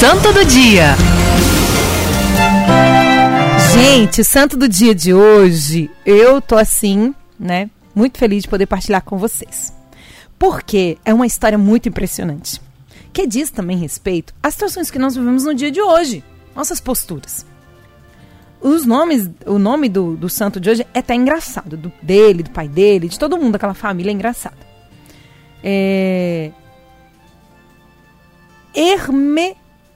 Santo do Dia. Gente, santo do dia de hoje, eu tô assim, né? Muito feliz de poder partilhar com vocês. Porque é uma história muito impressionante. Que diz também respeito às situações que nós vivemos no dia de hoje, nossas posturas. Os nomes, o nome do, do santo de hoje é até engraçado, do, dele, do pai dele, de todo mundo daquela família é engraçado. É...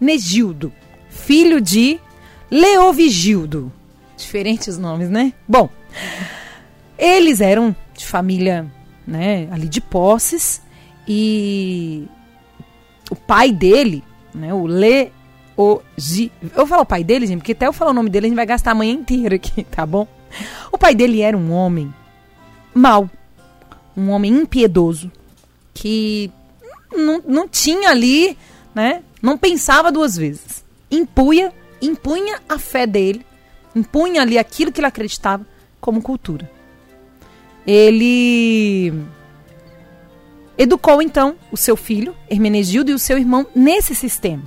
Hermenegildo, filho de Leovigildo. Diferentes nomes, né? Bom, eles eram de família, né, ali de posses e o pai dele, né, o Le. Eu vou falar o pai dele, gente, porque até eu falar o nome dele a gente vai gastar a manhã inteira aqui, tá bom? O pai dele era um homem mau, um homem impiedoso, que não, não tinha ali, né? Não pensava duas vezes. Impunha impunha a fé dele, impunha ali aquilo que ele acreditava como cultura. Ele educou então o seu filho, Hermenegildo, e o seu irmão nesse sistema.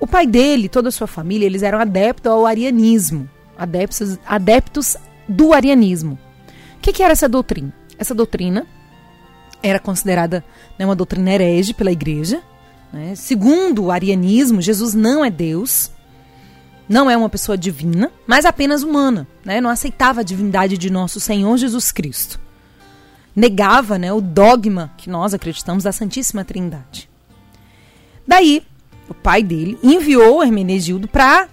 O pai dele, toda a sua família, eles eram adeptos ao arianismo, adeptos, adeptos do arianismo. O que, que era essa doutrina? Essa doutrina era considerada né, uma doutrina herege pela igreja, né? Segundo o arianismo, Jesus não é Deus, não é uma pessoa divina, mas apenas humana. Né? Não aceitava a divindade de nosso Senhor Jesus Cristo. Negava né, o dogma que nós acreditamos da Santíssima Trindade. Daí, o pai dele enviou Hermenegildo para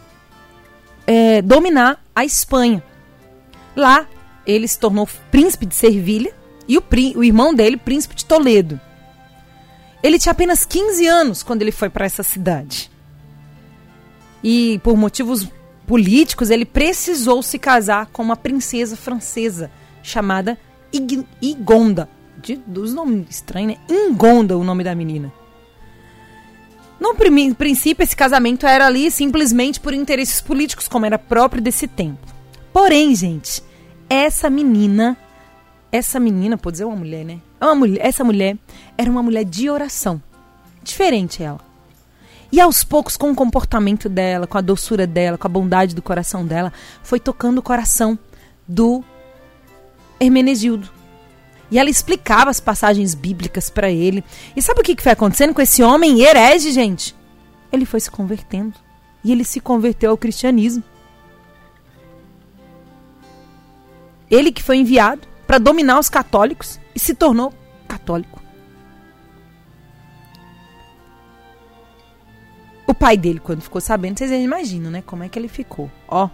é, dominar a Espanha. Lá, ele se tornou príncipe de Servilha e o, o irmão dele, príncipe de Toledo. Ele tinha apenas 15 anos quando ele foi para essa cidade. E por motivos políticos, ele precisou se casar com uma princesa francesa chamada Ig Igonda. De, dos nomes estranhos, né? Ingonda o nome da menina. No princípio, esse casamento era ali simplesmente por interesses políticos, como era próprio desse tempo. Porém, gente, essa menina, essa menina, pode dizer uma mulher, né? É uma mulher, essa mulher era uma mulher de oração. Diferente ela. E aos poucos, com o comportamento dela, com a doçura dela, com a bondade do coração dela, foi tocando o coração do Hermenegildo. E ela explicava as passagens bíblicas para ele. E sabe o que foi acontecendo com esse homem herege, gente? Ele foi se convertendo. E ele se converteu ao cristianismo. Ele que foi enviado para dominar os católicos e se tornou católico. O pai dele, quando ficou sabendo, vocês imaginam, né? Como é que ele ficou? Ó.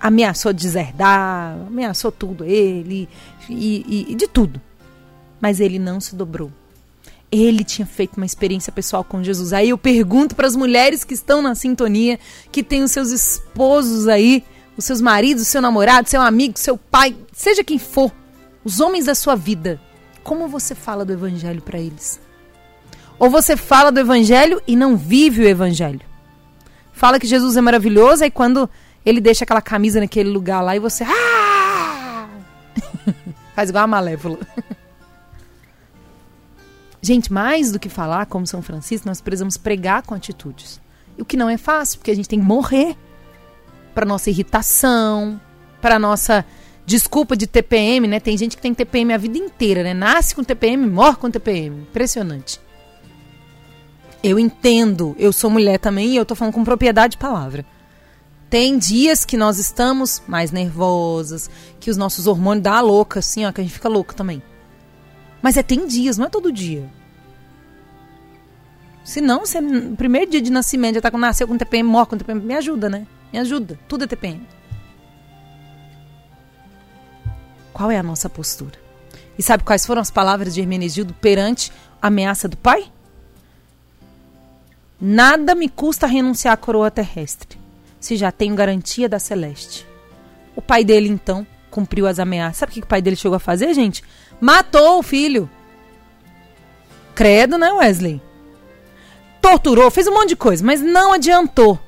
Ameaçou deserdar, ameaçou tudo ele, e, e, e de tudo. Mas ele não se dobrou. Ele tinha feito uma experiência pessoal com Jesus. Aí eu pergunto para as mulheres que estão na sintonia, que têm os seus esposos aí, os seus maridos, seu namorado, seu amigo, seu pai, seja quem for, os homens da sua vida, como você fala do evangelho para eles? Ou você fala do evangelho e não vive o evangelho? Fala que Jesus é maravilhoso, aí quando ele deixa aquela camisa naquele lugar lá e você. Ah! Faz igual a malévola. Gente, mais do que falar como São Francisco, nós precisamos pregar com atitudes. O que não é fácil, porque a gente tem que morrer para nossa irritação, para nossa desculpa de TPM, né? Tem gente que tem TPM a vida inteira, né? Nasce com TPM, morre com TPM. Impressionante. Eu entendo, eu sou mulher também e eu tô falando com propriedade de palavra. Tem dias que nós estamos mais nervosas, que os nossos hormônios dá louca, assim, ó, que a gente fica louco também. Mas é tem dias, não é todo dia. Se não, primeiro dia de nascimento já tá com nasceu com TPM, morre com TPM, me ajuda, né? Me ajuda. Tudo é TPM. Qual é a nossa postura? E sabe quais foram as palavras de Hermenegildo perante a ameaça do pai? Nada me custa renunciar à coroa terrestre, se já tenho garantia da celeste. O pai dele, então, cumpriu as ameaças. Sabe o que o pai dele chegou a fazer, gente? Matou o filho. Credo, né, Wesley? Torturou, fez um monte de coisa, mas não adiantou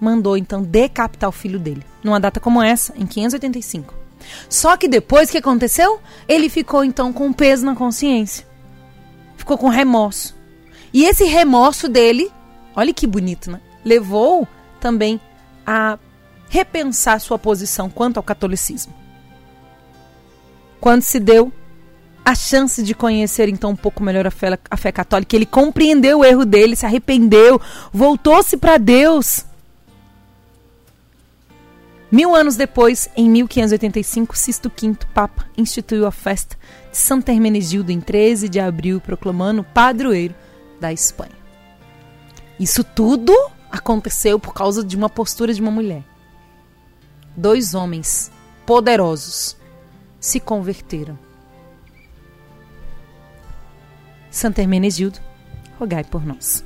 mandou então decapitar o filho dele, numa data como essa, em 585. Só que depois que aconteceu? Ele ficou então com peso na consciência. Ficou com remorso. E esse remorso dele, olha que bonito, né? Levou também a repensar sua posição quanto ao catolicismo. Quando se deu a chance de conhecer então um pouco melhor a fé, a fé católica, ele compreendeu o erro dele, se arrependeu, voltou-se para Deus. Mil anos depois, em 1585, Sisto V, Papa, instituiu a festa de Santo Hermenegildo em 13 de abril, proclamando padroeiro da Espanha. Isso tudo aconteceu por causa de uma postura de uma mulher. Dois homens poderosos se converteram. Santo Hermenegildo, rogai por nós.